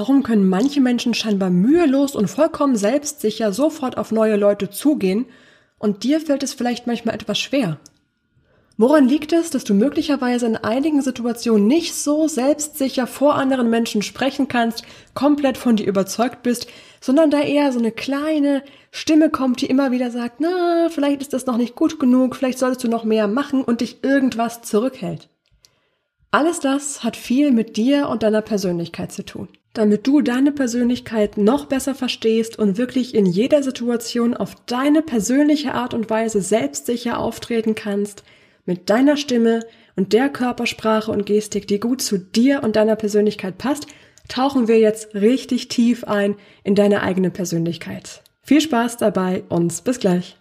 Warum können manche Menschen scheinbar mühelos und vollkommen selbstsicher sofort auf neue Leute zugehen und dir fällt es vielleicht manchmal etwas schwer? Woran liegt es, dass du möglicherweise in einigen Situationen nicht so selbstsicher vor anderen Menschen sprechen kannst, komplett von dir überzeugt bist, sondern da eher so eine kleine Stimme kommt, die immer wieder sagt, na, vielleicht ist das noch nicht gut genug, vielleicht solltest du noch mehr machen und dich irgendwas zurückhält? Alles das hat viel mit dir und deiner Persönlichkeit zu tun. Damit du deine Persönlichkeit noch besser verstehst und wirklich in jeder Situation auf deine persönliche Art und Weise selbstsicher auftreten kannst, mit deiner Stimme und der Körpersprache und Gestik, die gut zu dir und deiner Persönlichkeit passt, tauchen wir jetzt richtig tief ein in deine eigene Persönlichkeit. Viel Spaß dabei und bis gleich.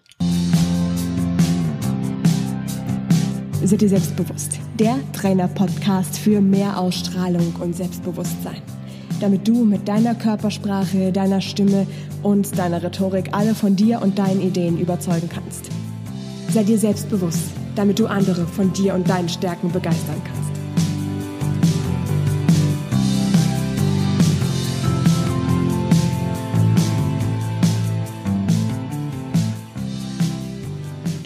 Sei dir selbstbewusst. Der Trainer-Podcast für mehr Ausstrahlung und Selbstbewusstsein. Damit du mit deiner Körpersprache, deiner Stimme und deiner Rhetorik alle von dir und deinen Ideen überzeugen kannst. Sei dir selbstbewusst damit du andere von dir und deinen Stärken begeistern kannst.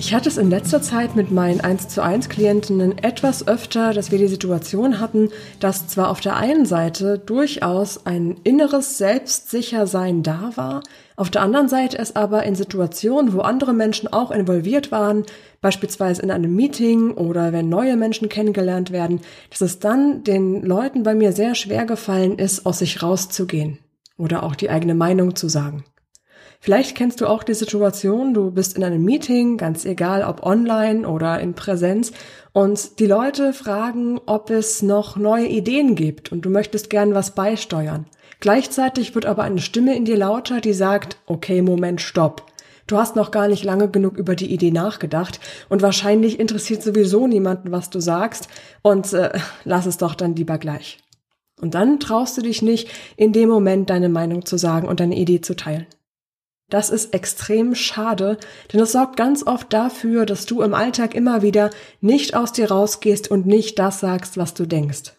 Ich hatte es in letzter Zeit mit meinen 1 zu 1 Klientinnen etwas öfter, dass wir die Situation hatten, dass zwar auf der einen Seite durchaus ein inneres Selbstsichersein da war, auf der anderen Seite es aber in Situationen, wo andere Menschen auch involviert waren, beispielsweise in einem Meeting oder wenn neue Menschen kennengelernt werden, dass es dann den Leuten bei mir sehr schwer gefallen ist, aus sich rauszugehen oder auch die eigene Meinung zu sagen. Vielleicht kennst du auch die Situation, du bist in einem Meeting, ganz egal ob online oder in Präsenz, und die Leute fragen, ob es noch neue Ideen gibt und du möchtest gern was beisteuern. Gleichzeitig wird aber eine Stimme in dir lauter, die sagt, okay, Moment, stopp. Du hast noch gar nicht lange genug über die Idee nachgedacht und wahrscheinlich interessiert sowieso niemanden, was du sagst und äh, lass es doch dann lieber gleich. Und dann traust du dich nicht, in dem Moment deine Meinung zu sagen und deine Idee zu teilen. Das ist extrem schade, denn es sorgt ganz oft dafür, dass du im Alltag immer wieder nicht aus dir rausgehst und nicht das sagst, was du denkst.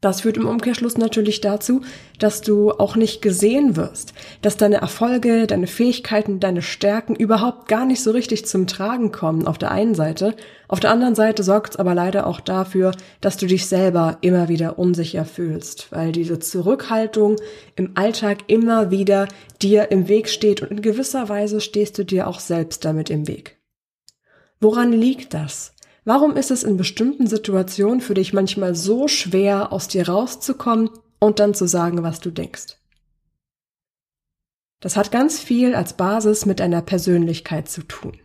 Das führt im Umkehrschluss natürlich dazu, dass du auch nicht gesehen wirst, dass deine Erfolge, deine Fähigkeiten, deine Stärken überhaupt gar nicht so richtig zum Tragen kommen auf der einen Seite. Auf der anderen Seite sorgt es aber leider auch dafür, dass du dich selber immer wieder unsicher fühlst, weil diese Zurückhaltung im Alltag immer wieder dir im Weg steht und in gewisser Weise stehst du dir auch selbst damit im Weg. Woran liegt das? Warum ist es in bestimmten Situationen für dich manchmal so schwer, aus dir rauszukommen und dann zu sagen, was du denkst? Das hat ganz viel als Basis mit deiner Persönlichkeit zu tun.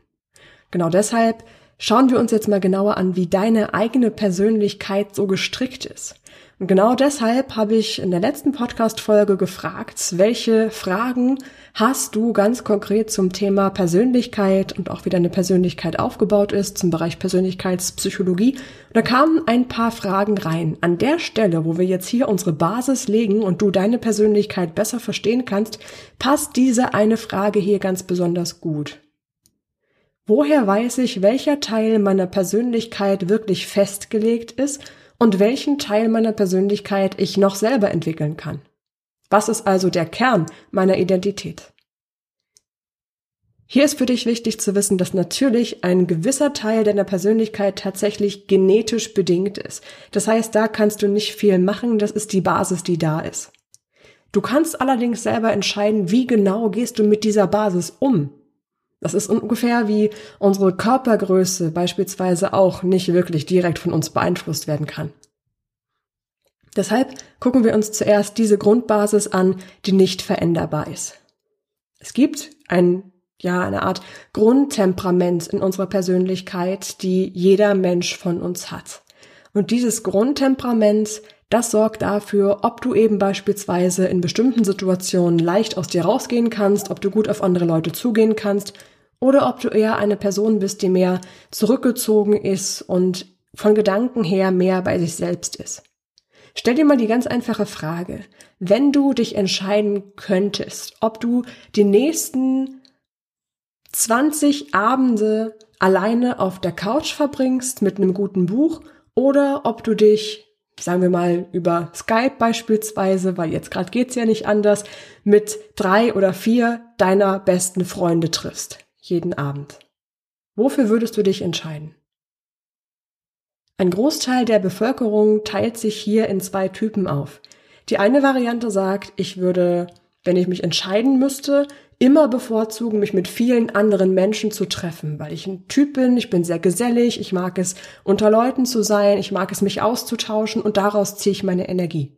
Genau deshalb schauen wir uns jetzt mal genauer an, wie deine eigene Persönlichkeit so gestrickt ist. Und genau deshalb habe ich in der letzten Podcast-Folge gefragt, welche Fragen hast du ganz konkret zum Thema Persönlichkeit und auch wie deine Persönlichkeit aufgebaut ist, zum Bereich Persönlichkeitspsychologie. Und da kamen ein paar Fragen rein. An der Stelle, wo wir jetzt hier unsere Basis legen und du deine Persönlichkeit besser verstehen kannst, passt diese eine Frage hier ganz besonders gut. Woher weiß ich, welcher Teil meiner Persönlichkeit wirklich festgelegt ist und welchen Teil meiner Persönlichkeit ich noch selber entwickeln kann. Was ist also der Kern meiner Identität? Hier ist für dich wichtig zu wissen, dass natürlich ein gewisser Teil deiner Persönlichkeit tatsächlich genetisch bedingt ist. Das heißt, da kannst du nicht viel machen, das ist die Basis, die da ist. Du kannst allerdings selber entscheiden, wie genau gehst du mit dieser Basis um. Das ist ungefähr wie unsere Körpergröße beispielsweise auch nicht wirklich direkt von uns beeinflusst werden kann. Deshalb gucken wir uns zuerst diese Grundbasis an, die nicht veränderbar ist. Es gibt ein, ja, eine Art Grundtemperament in unserer Persönlichkeit, die jeder Mensch von uns hat. Und dieses Grundtemperament, das sorgt dafür, ob du eben beispielsweise in bestimmten Situationen leicht aus dir rausgehen kannst, ob du gut auf andere Leute zugehen kannst oder ob du eher eine Person bist, die mehr zurückgezogen ist und von Gedanken her mehr bei sich selbst ist. Stell dir mal die ganz einfache Frage, wenn du dich entscheiden könntest, ob du die nächsten 20 Abende alleine auf der Couch verbringst mit einem guten Buch oder ob du dich sagen wir mal über Skype beispielsweise, weil jetzt gerade geht's ja nicht anders, mit drei oder vier deiner besten Freunde triffst, jeden Abend. Wofür würdest du dich entscheiden? Ein Großteil der Bevölkerung teilt sich hier in zwei Typen auf. Die eine Variante sagt, ich würde, wenn ich mich entscheiden müsste, immer bevorzugen, mich mit vielen anderen Menschen zu treffen, weil ich ein Typ bin, ich bin sehr gesellig, ich mag es, unter Leuten zu sein, ich mag es, mich auszutauschen und daraus ziehe ich meine Energie.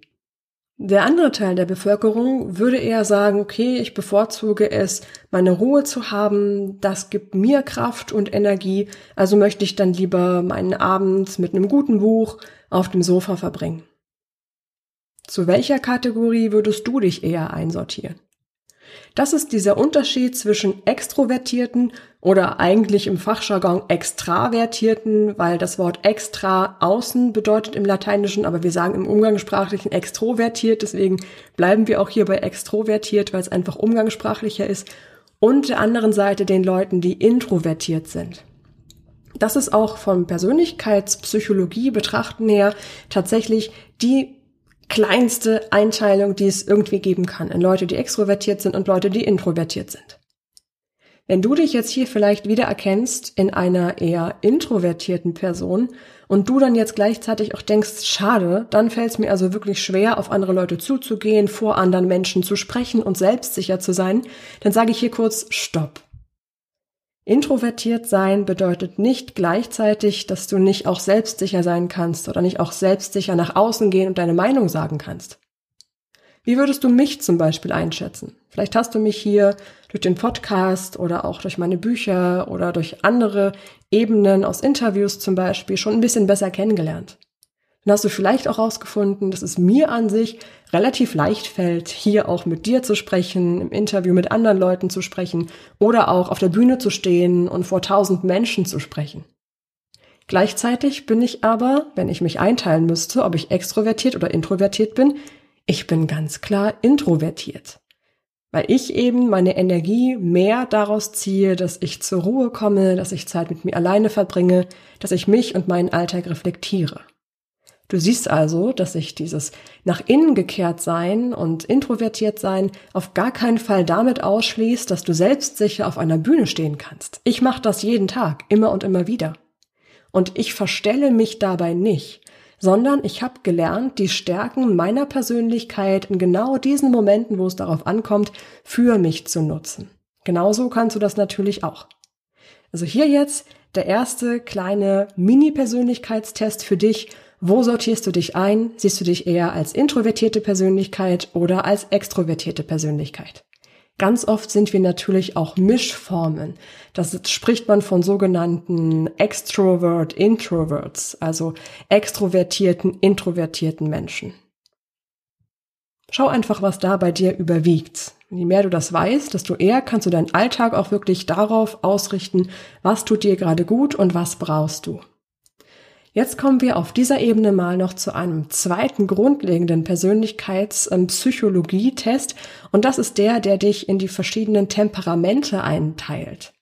Der andere Teil der Bevölkerung würde eher sagen, okay, ich bevorzuge es, meine Ruhe zu haben, das gibt mir Kraft und Energie, also möchte ich dann lieber meinen Abend mit einem guten Buch auf dem Sofa verbringen. Zu welcher Kategorie würdest du dich eher einsortieren? Das ist dieser Unterschied zwischen Extrovertierten oder eigentlich im Fachjargon Extravertierten, weil das Wort extra außen bedeutet im Lateinischen, aber wir sagen im Umgangssprachlichen extrovertiert, deswegen bleiben wir auch hier bei extrovertiert, weil es einfach umgangssprachlicher ist. Und der anderen Seite den Leuten, die introvertiert sind. Das ist auch von Persönlichkeitspsychologie betrachten her tatsächlich die kleinste Einteilung, die es irgendwie geben kann in Leute, die extrovertiert sind und Leute, die introvertiert sind. Wenn du dich jetzt hier vielleicht wieder erkennst in einer eher introvertierten Person und du dann jetzt gleichzeitig auch denkst, schade, dann fällt es mir also wirklich schwer, auf andere Leute zuzugehen, vor anderen Menschen zu sprechen und selbstsicher zu sein, dann sage ich hier kurz Stopp. Introvertiert sein bedeutet nicht gleichzeitig, dass du nicht auch selbstsicher sein kannst oder nicht auch selbstsicher nach außen gehen und deine Meinung sagen kannst. Wie würdest du mich zum Beispiel einschätzen? Vielleicht hast du mich hier durch den Podcast oder auch durch meine Bücher oder durch andere Ebenen aus Interviews zum Beispiel schon ein bisschen besser kennengelernt. Dann hast du vielleicht auch herausgefunden, dass es mir an sich relativ leicht fällt, hier auch mit dir zu sprechen, im Interview mit anderen Leuten zu sprechen oder auch auf der Bühne zu stehen und vor tausend Menschen zu sprechen. Gleichzeitig bin ich aber, wenn ich mich einteilen müsste, ob ich extrovertiert oder introvertiert bin, ich bin ganz klar introvertiert. Weil ich eben meine Energie mehr daraus ziehe, dass ich zur Ruhe komme, dass ich Zeit mit mir alleine verbringe, dass ich mich und meinen Alltag reflektiere. Du siehst also, dass sich dieses nach innen gekehrt sein und introvertiert sein auf gar keinen Fall damit ausschließt, dass du selbstsicher auf einer Bühne stehen kannst. Ich mache das jeden Tag, immer und immer wieder. Und ich verstelle mich dabei nicht, sondern ich habe gelernt, die Stärken meiner Persönlichkeit in genau diesen Momenten, wo es darauf ankommt, für mich zu nutzen. Genauso kannst du das natürlich auch. Also hier jetzt der erste kleine Mini-Persönlichkeitstest für dich, wo sortierst du dich ein? Siehst du dich eher als introvertierte Persönlichkeit oder als extrovertierte Persönlichkeit? Ganz oft sind wir natürlich auch Mischformen. Das spricht man von sogenannten Extrovert Introverts, also extrovertierten, introvertierten Menschen. Schau einfach, was da bei dir überwiegt. Je mehr du das weißt, desto eher kannst du deinen Alltag auch wirklich darauf ausrichten, was tut dir gerade gut und was brauchst du. Jetzt kommen wir auf dieser Ebene mal noch zu einem zweiten grundlegenden Persönlichkeitspsychologie-Test und das ist der, der dich in die verschiedenen Temperamente einteilt.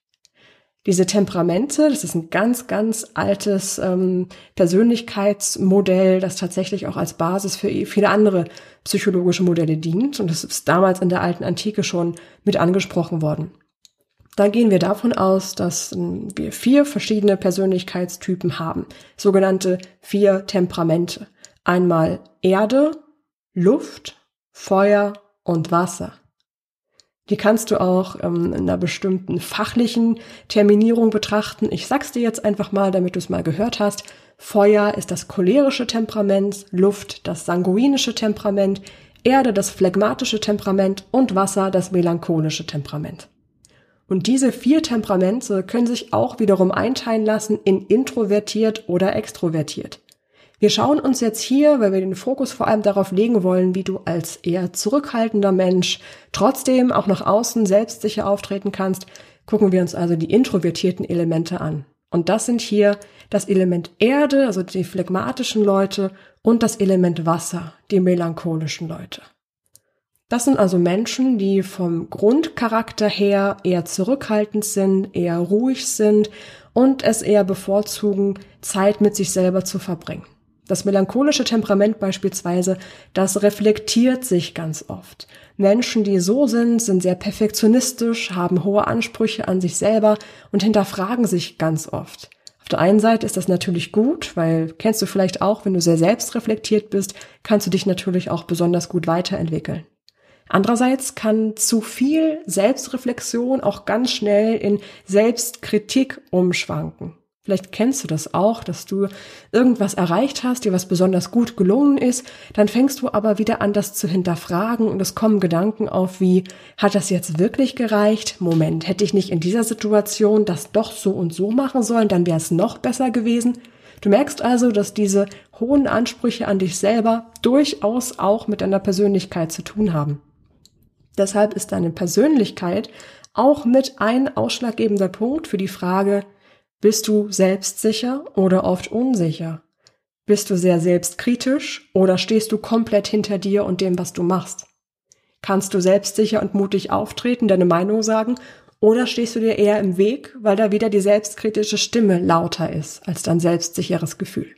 Diese Temperamente, das ist ein ganz, ganz altes ähm, Persönlichkeitsmodell, das tatsächlich auch als Basis für viele andere psychologische Modelle dient. Und das ist damals in der alten Antike schon mit angesprochen worden. Da gehen wir davon aus, dass ähm, wir vier verschiedene Persönlichkeitstypen haben, sogenannte vier Temperamente. Einmal Erde, Luft, Feuer und Wasser. Die kannst du auch ähm, in einer bestimmten fachlichen Terminierung betrachten. Ich sag's dir jetzt einfach mal, damit du es mal gehört hast. Feuer ist das cholerische Temperament, Luft das sanguinische Temperament, Erde das phlegmatische Temperament und Wasser das melancholische Temperament. Und diese vier Temperamente können sich auch wiederum einteilen lassen in introvertiert oder extrovertiert. Wir schauen uns jetzt hier, weil wir den Fokus vor allem darauf legen wollen, wie du als eher zurückhaltender Mensch trotzdem auch nach außen selbstsicher auftreten kannst, gucken wir uns also die introvertierten Elemente an. Und das sind hier das Element Erde, also die phlegmatischen Leute, und das Element Wasser, die melancholischen Leute. Das sind also Menschen, die vom Grundcharakter her eher zurückhaltend sind, eher ruhig sind und es eher bevorzugen, Zeit mit sich selber zu verbringen. Das melancholische Temperament beispielsweise, das reflektiert sich ganz oft. Menschen, die so sind, sind sehr perfektionistisch, haben hohe Ansprüche an sich selber und hinterfragen sich ganz oft. Auf der einen Seite ist das natürlich gut, weil kennst du vielleicht auch, wenn du sehr selbstreflektiert bist, kannst du dich natürlich auch besonders gut weiterentwickeln. Andererseits kann zu viel Selbstreflexion auch ganz schnell in Selbstkritik umschwanken. Vielleicht kennst du das auch, dass du irgendwas erreicht hast, dir was besonders gut gelungen ist, dann fängst du aber wieder an, das zu hinterfragen und es kommen Gedanken auf wie, hat das jetzt wirklich gereicht? Moment, hätte ich nicht in dieser Situation das doch so und so machen sollen, dann wäre es noch besser gewesen. Du merkst also, dass diese hohen Ansprüche an dich selber durchaus auch mit deiner Persönlichkeit zu tun haben. Deshalb ist deine Persönlichkeit auch mit ein ausschlaggebender Punkt für die Frage, bist du selbstsicher oder oft unsicher? Bist du sehr selbstkritisch oder stehst du komplett hinter dir und dem, was du machst? Kannst du selbstsicher und mutig auftreten, deine Meinung sagen oder stehst du dir eher im Weg, weil da wieder die selbstkritische Stimme lauter ist als dein selbstsicheres Gefühl?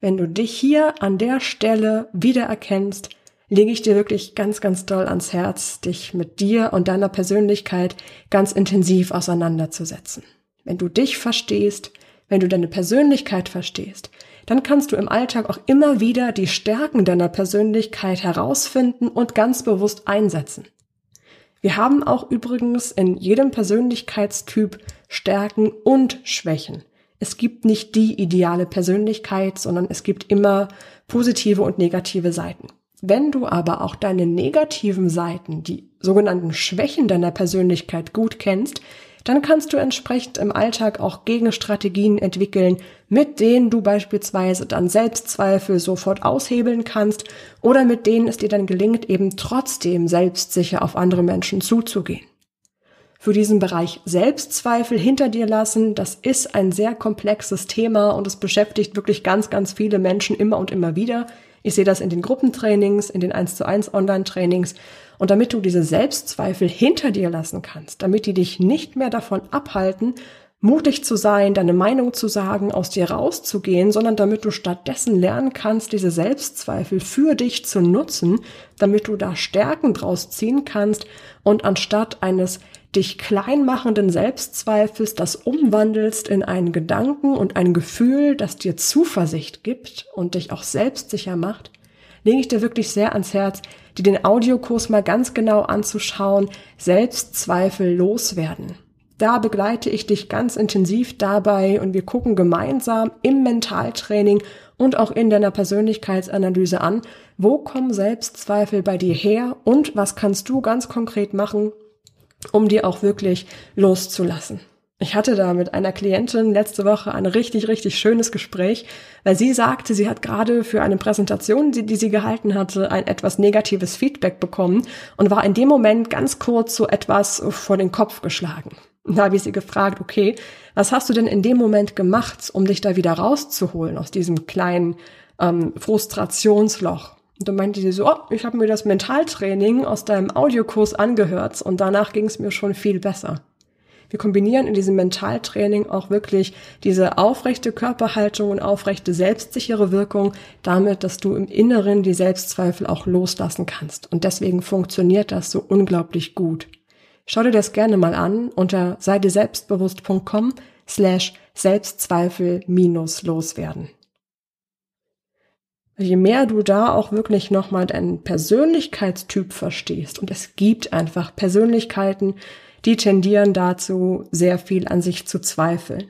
Wenn du dich hier an der Stelle wiedererkennst, lege ich dir wirklich ganz, ganz doll ans Herz, dich mit dir und deiner Persönlichkeit ganz intensiv auseinanderzusetzen. Wenn du dich verstehst, wenn du deine Persönlichkeit verstehst, dann kannst du im Alltag auch immer wieder die Stärken deiner Persönlichkeit herausfinden und ganz bewusst einsetzen. Wir haben auch übrigens in jedem Persönlichkeitstyp Stärken und Schwächen. Es gibt nicht die ideale Persönlichkeit, sondern es gibt immer positive und negative Seiten. Wenn du aber auch deine negativen Seiten, die sogenannten Schwächen deiner Persönlichkeit gut kennst, dann kannst du entsprechend im Alltag auch Gegenstrategien entwickeln, mit denen du beispielsweise dann Selbstzweifel sofort aushebeln kannst oder mit denen es dir dann gelingt, eben trotzdem selbstsicher auf andere Menschen zuzugehen. Für diesen Bereich Selbstzweifel hinter dir lassen, das ist ein sehr komplexes Thema und es beschäftigt wirklich ganz, ganz viele Menschen immer und immer wieder. Ich sehe das in den Gruppentrainings, in den 1 zu 1 Online-Trainings. Und damit du diese Selbstzweifel hinter dir lassen kannst, damit die dich nicht mehr davon abhalten, mutig zu sein, deine Meinung zu sagen, aus dir rauszugehen, sondern damit du stattdessen lernen kannst, diese Selbstzweifel für dich zu nutzen, damit du da Stärken draus ziehen kannst und anstatt eines dich kleinmachenden Selbstzweifels das umwandelst in einen Gedanken und ein Gefühl, das dir Zuversicht gibt und dich auch selbstsicher macht, lege ich dir wirklich sehr ans Herz, die den Audiokurs mal ganz genau anzuschauen, Selbstzweifel loswerden. Da begleite ich dich ganz intensiv dabei und wir gucken gemeinsam im Mentaltraining und auch in deiner Persönlichkeitsanalyse an, wo kommen Selbstzweifel bei dir her und was kannst du ganz konkret machen, um dir auch wirklich loszulassen. Ich hatte da mit einer Klientin letzte Woche ein richtig, richtig schönes Gespräch, weil sie sagte, sie hat gerade für eine Präsentation, die, die sie gehalten hatte, ein etwas negatives Feedback bekommen und war in dem Moment ganz kurz so etwas vor den Kopf geschlagen. Da habe ich sie gefragt, okay, was hast du denn in dem Moment gemacht, um dich da wieder rauszuholen aus diesem kleinen ähm, Frustrationsloch? Und dann meinte sie so, oh, ich habe mir das Mentaltraining aus deinem Audiokurs angehört und danach ging es mir schon viel besser. Wir kombinieren in diesem Mentaltraining auch wirklich diese aufrechte Körperhaltung und aufrechte selbstsichere Wirkung damit, dass du im Inneren die Selbstzweifel auch loslassen kannst. Und deswegen funktioniert das so unglaublich gut. Schau dir das gerne mal an unter seideselbstbewusst.com slash Selbstzweifel minus loswerden. Je mehr du da auch wirklich nochmal deinen Persönlichkeitstyp verstehst, und es gibt einfach Persönlichkeiten, die tendieren dazu, sehr viel an sich zu zweifeln.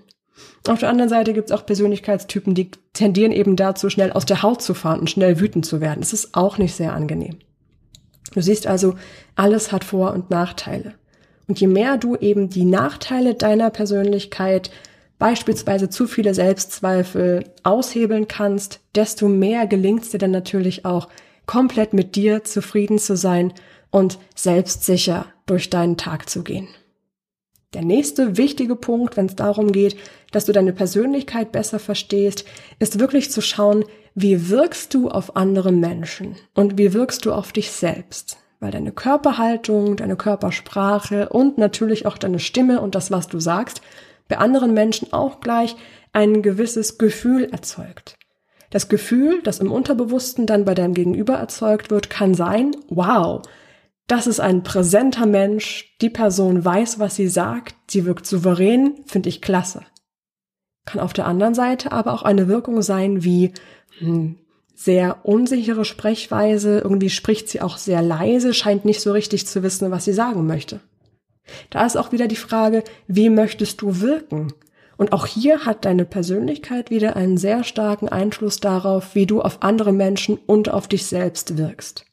Auf der anderen Seite gibt es auch Persönlichkeitstypen, die tendieren eben dazu, schnell aus der Haut zu fahren und schnell wütend zu werden. Das ist auch nicht sehr angenehm. Du siehst also, alles hat Vor- und Nachteile. Und je mehr du eben die Nachteile deiner Persönlichkeit, beispielsweise zu viele Selbstzweifel, aushebeln kannst, desto mehr gelingt es dir dann natürlich auch, komplett mit dir zufrieden zu sein und selbstsicher durch deinen Tag zu gehen. Der nächste wichtige Punkt, wenn es darum geht, dass du deine Persönlichkeit besser verstehst, ist wirklich zu schauen, wie wirkst du auf andere Menschen und wie wirkst du auf dich selbst. Weil deine Körperhaltung, deine Körpersprache und natürlich auch deine Stimme und das, was du sagst, bei anderen Menschen auch gleich ein gewisses Gefühl erzeugt. Das Gefühl, das im Unterbewussten dann bei deinem Gegenüber erzeugt wird, kann sein, wow, das ist ein präsenter Mensch, die Person weiß, was sie sagt, sie wirkt souverän, finde ich klasse. Kann auf der anderen Seite aber auch eine Wirkung sein wie hm, sehr unsichere Sprechweise, irgendwie spricht sie auch sehr leise, scheint nicht so richtig zu wissen, was sie sagen möchte. Da ist auch wieder die Frage, wie möchtest du wirken? Und auch hier hat deine Persönlichkeit wieder einen sehr starken Einfluss darauf, wie du auf andere Menschen und auf dich selbst wirkst.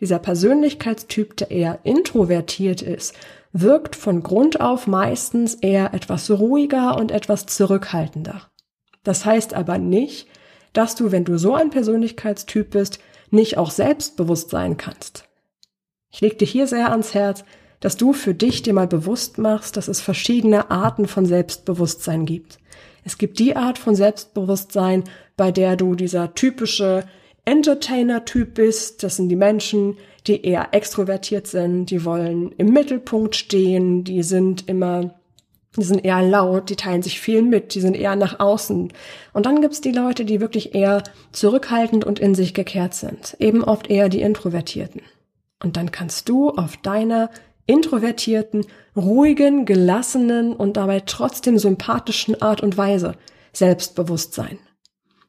Dieser Persönlichkeitstyp, der eher introvertiert ist, wirkt von Grund auf meistens eher etwas ruhiger und etwas zurückhaltender. Das heißt aber nicht, dass du, wenn du so ein Persönlichkeitstyp bist, nicht auch selbstbewusst sein kannst. Ich leg dir hier sehr ans Herz, dass du für dich dir mal bewusst machst, dass es verschiedene Arten von Selbstbewusstsein gibt. Es gibt die Art von Selbstbewusstsein, bei der du dieser typische Entertainer-Typ bist. Das sind die Menschen, die eher extrovertiert sind, die wollen im Mittelpunkt stehen, die sind immer, die sind eher laut, die teilen sich viel mit, die sind eher nach außen. Und dann gibt's die Leute, die wirklich eher zurückhaltend und in sich gekehrt sind, eben oft eher die Introvertierten. Und dann kannst du auf deiner introvertierten, ruhigen, gelassenen und dabei trotzdem sympathischen Art und Weise selbstbewusst sein.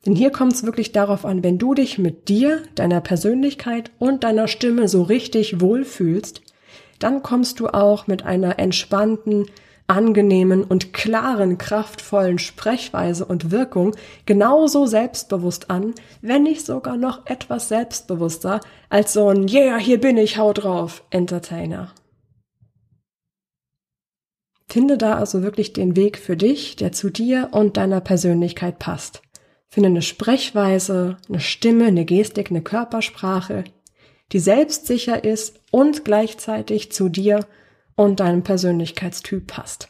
Denn hier kommt es wirklich darauf an, wenn du dich mit dir, deiner Persönlichkeit und deiner Stimme so richtig wohlfühlst, dann kommst du auch mit einer entspannten, angenehmen und klaren, kraftvollen Sprechweise und Wirkung genauso selbstbewusst an, wenn nicht sogar noch etwas selbstbewusster als so ein Yeah, hier bin ich, hau drauf Entertainer. Finde da also wirklich den Weg für dich, der zu dir und deiner Persönlichkeit passt. Finde eine Sprechweise, eine Stimme, eine Gestik, eine Körpersprache, die selbstsicher ist und gleichzeitig zu dir und deinem Persönlichkeitstyp passt.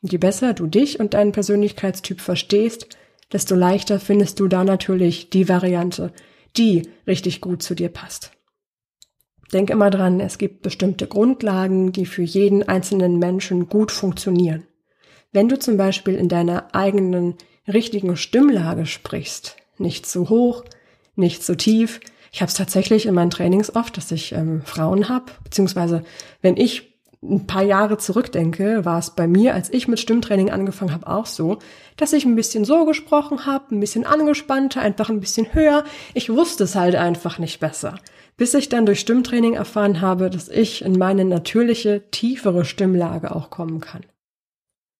Je besser du dich und deinen Persönlichkeitstyp verstehst, desto leichter findest du da natürlich die Variante, die richtig gut zu dir passt. Denk immer dran, es gibt bestimmte Grundlagen, die für jeden einzelnen Menschen gut funktionieren. Wenn du zum Beispiel in deiner eigenen richtigen Stimmlage sprichst. Nicht zu hoch, nicht zu tief. Ich habe es tatsächlich in meinen Trainings oft, dass ich ähm, Frauen habe, beziehungsweise wenn ich ein paar Jahre zurückdenke, war es bei mir, als ich mit Stimmtraining angefangen habe, auch so, dass ich ein bisschen so gesprochen habe, ein bisschen angespannter, einfach ein bisschen höher. Ich wusste es halt einfach nicht besser. Bis ich dann durch Stimmtraining erfahren habe, dass ich in meine natürliche, tiefere Stimmlage auch kommen kann.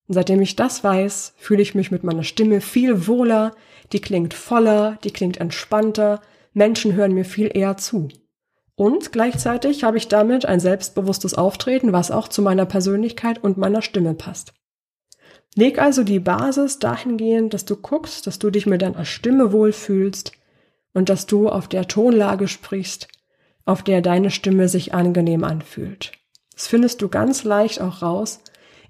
Und seitdem ich das weiß, fühle ich mich mit meiner Stimme viel wohler, die klingt voller, die klingt entspannter, Menschen hören mir viel eher zu. Und gleichzeitig habe ich damit ein selbstbewusstes Auftreten, was auch zu meiner Persönlichkeit und meiner Stimme passt. Leg also die Basis dahingehend, dass du guckst, dass du dich mit deiner Stimme wohlfühlst und dass du auf der Tonlage sprichst, auf der deine Stimme sich angenehm anfühlt. Das findest du ganz leicht auch raus,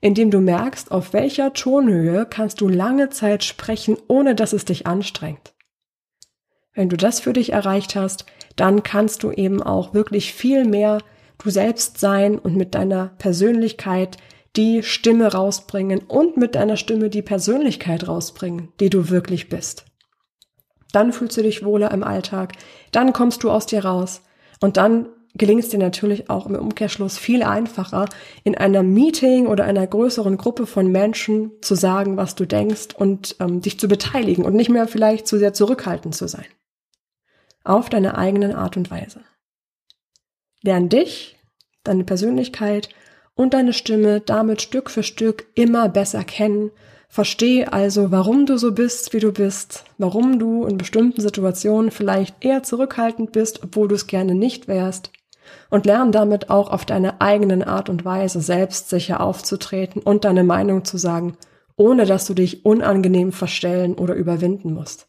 indem du merkst, auf welcher Tonhöhe kannst du lange Zeit sprechen, ohne dass es dich anstrengt. Wenn du das für dich erreicht hast, dann kannst du eben auch wirklich viel mehr du selbst sein und mit deiner Persönlichkeit die Stimme rausbringen und mit deiner Stimme die Persönlichkeit rausbringen, die du wirklich bist. Dann fühlst du dich wohler im Alltag, dann kommst du aus dir raus und dann gelingt es dir natürlich auch im Umkehrschluss viel einfacher, in einer Meeting oder einer größeren Gruppe von Menschen zu sagen, was du denkst und ähm, dich zu beteiligen und nicht mehr vielleicht zu sehr zurückhaltend zu sein. Auf deine eigenen Art und Weise. Lern dich, deine Persönlichkeit und deine Stimme damit Stück für Stück immer besser kennen. Versteh also, warum du so bist, wie du bist, warum du in bestimmten Situationen vielleicht eher zurückhaltend bist, obwohl du es gerne nicht wärst und lern damit auch auf deine eigenen Art und Weise selbstsicher aufzutreten und deine Meinung zu sagen, ohne dass du dich unangenehm verstellen oder überwinden musst.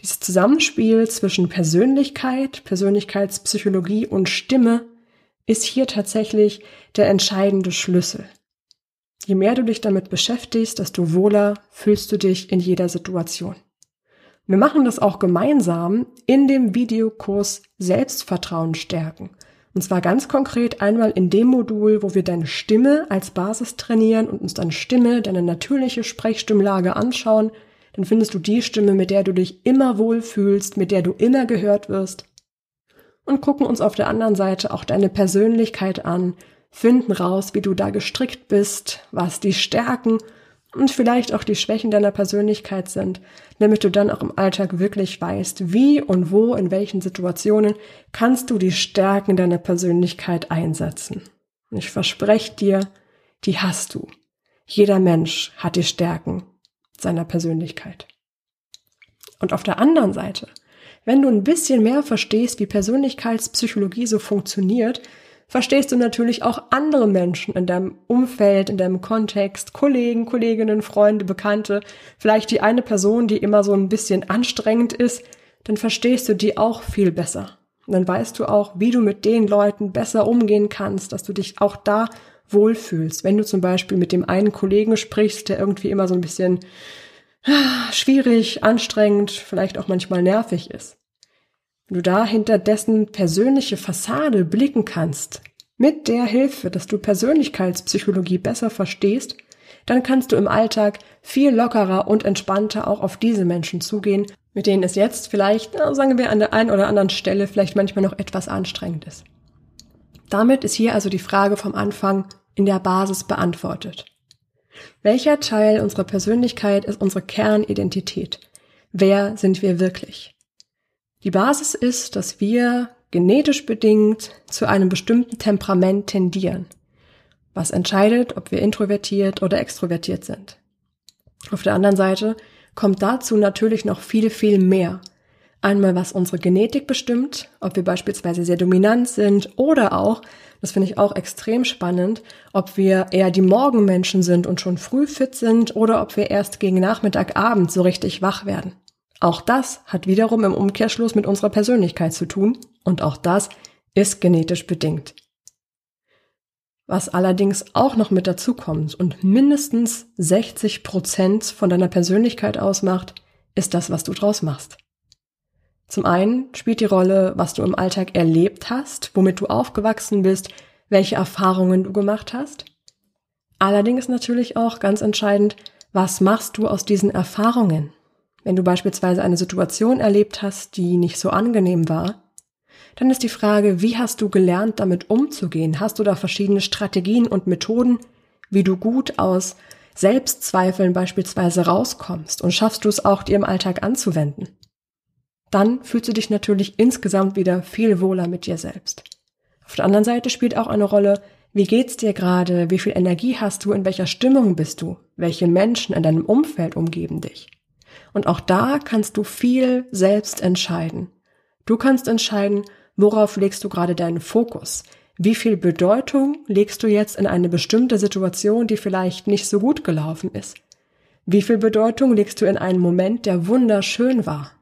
Dieses Zusammenspiel zwischen Persönlichkeit, Persönlichkeitspsychologie und Stimme ist hier tatsächlich der entscheidende Schlüssel. Je mehr du dich damit beschäftigst, desto wohler fühlst du dich in jeder Situation. Wir machen das auch gemeinsam in dem Videokurs Selbstvertrauen stärken. Und zwar ganz konkret einmal in dem Modul, wo wir deine Stimme als Basis trainieren und uns deine Stimme, deine natürliche Sprechstimmlage anschauen. dann findest du die Stimme, mit der du dich immer wohlfühlst, mit der du immer gehört wirst. Und gucken uns auf der anderen Seite auch deine Persönlichkeit an, finden raus, wie du da gestrickt bist, was die Stärken und vielleicht auch die Schwächen deiner Persönlichkeit sind, damit du dann auch im Alltag wirklich weißt, wie und wo, in welchen Situationen kannst du die Stärken deiner Persönlichkeit einsetzen. Und ich verspreche dir, die hast du. Jeder Mensch hat die Stärken seiner Persönlichkeit. Und auf der anderen Seite, wenn du ein bisschen mehr verstehst, wie Persönlichkeitspsychologie so funktioniert, verstehst du natürlich auch andere Menschen in deinem Umfeld, in deinem Kontext, Kollegen, Kolleginnen, Freunde, Bekannte, vielleicht die eine Person, die immer so ein bisschen anstrengend ist, dann verstehst du die auch viel besser. Und dann weißt du auch, wie du mit den Leuten besser umgehen kannst, dass du dich auch da wohlfühlst. Wenn du zum Beispiel mit dem einen Kollegen sprichst, der irgendwie immer so ein bisschen ah, schwierig, anstrengend, vielleicht auch manchmal nervig ist. Du da hinter dessen persönliche Fassade blicken kannst, mit der Hilfe, dass du Persönlichkeitspsychologie besser verstehst, dann kannst du im Alltag viel lockerer und entspannter auch auf diese Menschen zugehen, mit denen es jetzt vielleicht, sagen wir an der einen oder anderen Stelle, vielleicht manchmal noch etwas anstrengend ist. Damit ist hier also die Frage vom Anfang in der Basis beantwortet. Welcher Teil unserer Persönlichkeit ist unsere Kernidentität? Wer sind wir wirklich? Die Basis ist, dass wir genetisch bedingt zu einem bestimmten Temperament tendieren, was entscheidet, ob wir introvertiert oder extrovertiert sind. Auf der anderen Seite kommt dazu natürlich noch viel, viel mehr. Einmal, was unsere Genetik bestimmt, ob wir beispielsweise sehr dominant sind oder auch, das finde ich auch extrem spannend, ob wir eher die Morgenmenschen sind und schon früh fit sind oder ob wir erst gegen Nachmittag, Abend so richtig wach werden. Auch das hat wiederum im Umkehrschluss mit unserer Persönlichkeit zu tun und auch das ist genetisch bedingt. Was allerdings auch noch mit dazu kommt und mindestens 60 Prozent von deiner Persönlichkeit ausmacht, ist das, was du draus machst. Zum einen spielt die Rolle, was du im Alltag erlebt hast, womit du aufgewachsen bist, welche Erfahrungen du gemacht hast. Allerdings natürlich auch ganz entscheidend, was machst du aus diesen Erfahrungen? Wenn du beispielsweise eine Situation erlebt hast, die nicht so angenehm war, dann ist die Frage, wie hast du gelernt, damit umzugehen? Hast du da verschiedene Strategien und Methoden, wie du gut aus Selbstzweifeln beispielsweise rauskommst und schaffst du es auch, dir im Alltag anzuwenden? Dann fühlst du dich natürlich insgesamt wieder viel wohler mit dir selbst. Auf der anderen Seite spielt auch eine Rolle, wie geht's dir gerade? Wie viel Energie hast du? In welcher Stimmung bist du? Welche Menschen in deinem Umfeld umgeben dich? Und auch da kannst du viel selbst entscheiden. Du kannst entscheiden, worauf legst du gerade deinen Fokus? Wie viel Bedeutung legst du jetzt in eine bestimmte Situation, die vielleicht nicht so gut gelaufen ist? Wie viel Bedeutung legst du in einen Moment, der wunderschön war?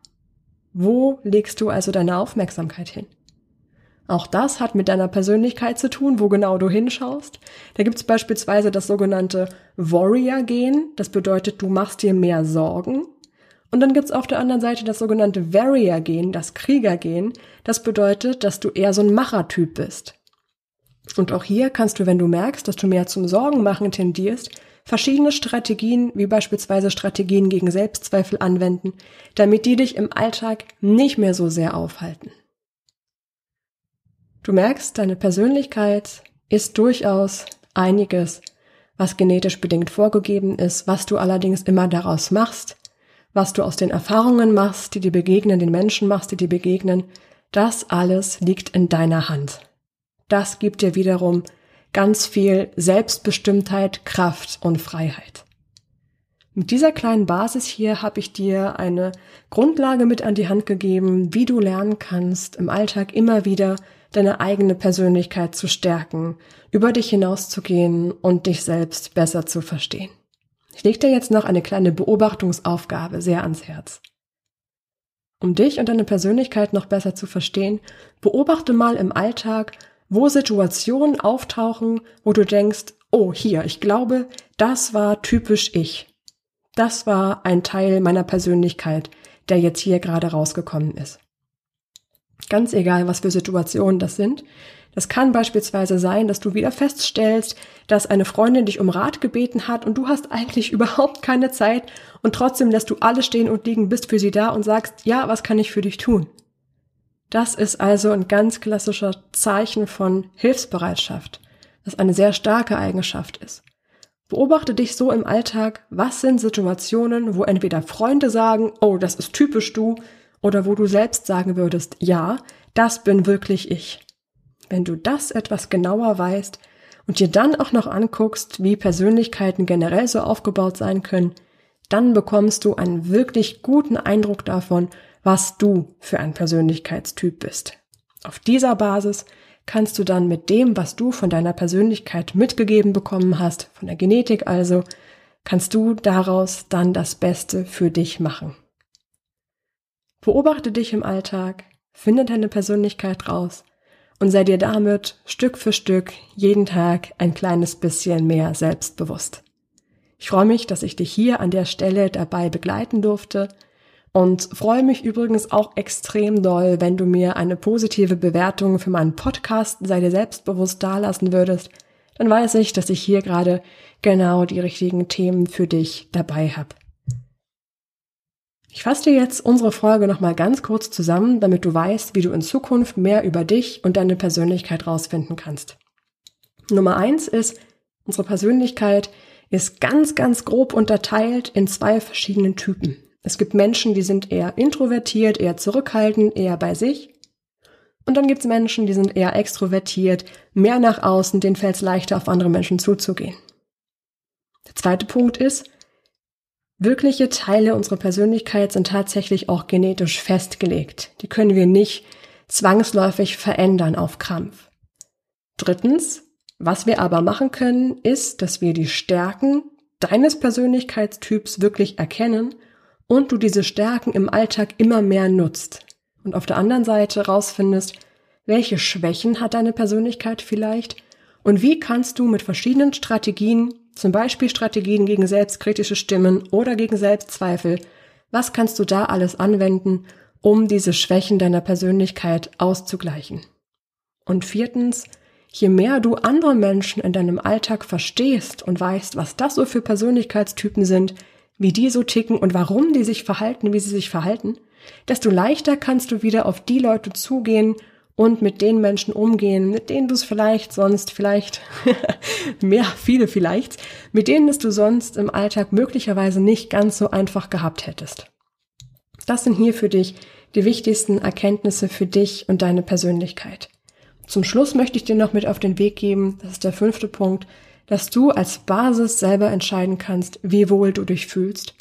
Wo legst du also deine Aufmerksamkeit hin? Auch das hat mit deiner Persönlichkeit zu tun, wo genau du hinschaust. Da gibt es beispielsweise das sogenannte Warrior-Gen. Das bedeutet, du machst dir mehr Sorgen. Und dann gibt's auf der anderen Seite das sogenannte Warrior-Gen, das Krieger-Gen. Das bedeutet, dass du eher so ein Machertyp bist. Und auch hier kannst du, wenn du merkst, dass du mehr zum Sorgenmachen tendierst, verschiedene Strategien, wie beispielsweise Strategien gegen Selbstzweifel anwenden, damit die dich im Alltag nicht mehr so sehr aufhalten. Du merkst, deine Persönlichkeit ist durchaus einiges, was genetisch bedingt vorgegeben ist, was du allerdings immer daraus machst, was du aus den Erfahrungen machst, die dir begegnen, den Menschen machst, die dir begegnen, das alles liegt in deiner Hand. Das gibt dir wiederum ganz viel Selbstbestimmtheit, Kraft und Freiheit. Mit dieser kleinen Basis hier habe ich dir eine Grundlage mit an die Hand gegeben, wie du lernen kannst, im Alltag immer wieder deine eigene Persönlichkeit zu stärken, über dich hinauszugehen und dich selbst besser zu verstehen. Ich lege dir jetzt noch eine kleine Beobachtungsaufgabe sehr ans Herz. Um dich und deine Persönlichkeit noch besser zu verstehen, beobachte mal im Alltag, wo Situationen auftauchen, wo du denkst, oh hier, ich glaube, das war typisch ich. Das war ein Teil meiner Persönlichkeit, der jetzt hier gerade rausgekommen ist. Ganz egal, was für Situationen das sind, Das kann beispielsweise sein, dass du wieder feststellst, dass eine Freundin dich um Rat gebeten hat und du hast eigentlich überhaupt keine Zeit und trotzdem lässt du alles stehen und liegen, bist für sie da und sagst, ja, was kann ich für dich tun? Das ist also ein ganz klassischer Zeichen von Hilfsbereitschaft, was eine sehr starke Eigenschaft ist. Beobachte dich so im Alltag, was sind Situationen, wo entweder Freunde sagen, oh, das ist typisch du, oder wo du selbst sagen würdest, ja, das bin wirklich ich. Wenn du das etwas genauer weißt und dir dann auch noch anguckst, wie Persönlichkeiten generell so aufgebaut sein können, dann bekommst du einen wirklich guten Eindruck davon, was du für ein Persönlichkeitstyp bist. Auf dieser Basis kannst du dann mit dem, was du von deiner Persönlichkeit mitgegeben bekommen hast, von der Genetik also, kannst du daraus dann das Beste für dich machen. Beobachte dich im Alltag, finde deine Persönlichkeit raus und sei dir damit Stück für Stück jeden Tag ein kleines bisschen mehr selbstbewusst. Ich freue mich, dass ich dich hier an der Stelle dabei begleiten durfte und freue mich übrigens auch extrem doll, wenn du mir eine positive Bewertung für meinen Podcast Sei dir selbstbewusst dalassen würdest. Dann weiß ich, dass ich hier gerade genau die richtigen Themen für dich dabei habe. Ich fasse dir jetzt unsere Folge nochmal ganz kurz zusammen, damit du weißt, wie du in Zukunft mehr über dich und deine Persönlichkeit rausfinden kannst. Nummer eins ist, unsere Persönlichkeit ist ganz, ganz grob unterteilt in zwei verschiedenen Typen. Es gibt Menschen, die sind eher introvertiert, eher zurückhaltend, eher bei sich. Und dann gibt es Menschen, die sind eher extrovertiert, mehr nach außen, denen fällt es leichter, auf andere Menschen zuzugehen. Der zweite Punkt ist, Wirkliche Teile unserer Persönlichkeit sind tatsächlich auch genetisch festgelegt. Die können wir nicht zwangsläufig verändern auf Krampf. Drittens, was wir aber machen können, ist, dass wir die Stärken deines Persönlichkeitstyps wirklich erkennen und du diese Stärken im Alltag immer mehr nutzt. Und auf der anderen Seite rausfindest, welche Schwächen hat deine Persönlichkeit vielleicht und wie kannst du mit verschiedenen Strategien zum Beispiel Strategien gegen selbstkritische Stimmen oder gegen Selbstzweifel. Was kannst du da alles anwenden, um diese Schwächen deiner Persönlichkeit auszugleichen? Und viertens, je mehr du andere Menschen in deinem Alltag verstehst und weißt, was das so für Persönlichkeitstypen sind, wie die so ticken und warum die sich verhalten, wie sie sich verhalten, desto leichter kannst du wieder auf die Leute zugehen und mit den Menschen umgehen, mit denen du es vielleicht sonst, vielleicht mehr, viele vielleicht, mit denen es du sonst im Alltag möglicherweise nicht ganz so einfach gehabt hättest. Das sind hier für dich die wichtigsten Erkenntnisse für dich und deine Persönlichkeit. Zum Schluss möchte ich dir noch mit auf den Weg geben, das ist der fünfte Punkt, dass du als Basis selber entscheiden kannst, wie wohl du dich fühlst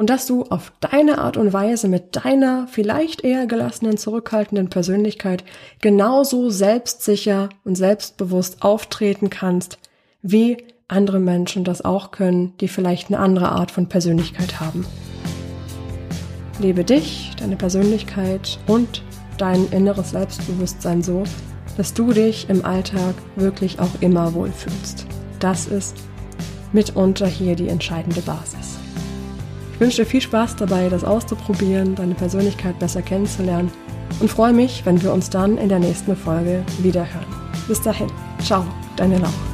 und dass du auf deine Art und Weise mit deiner vielleicht eher gelassenen, zurückhaltenden Persönlichkeit genauso selbstsicher und selbstbewusst auftreten kannst, wie andere Menschen das auch können, die vielleicht eine andere Art von Persönlichkeit haben. Lebe dich, deine Persönlichkeit und dein inneres Selbstbewusstsein so, dass du dich im Alltag wirklich auch immer wohlfühlst. Das ist mitunter hier die entscheidende Basis. Ich wünsche dir viel Spaß dabei, das auszuprobieren, deine Persönlichkeit besser kennenzulernen und freue mich, wenn wir uns dann in der nächsten Folge wiederhören. Bis dahin, ciao, deine Laura.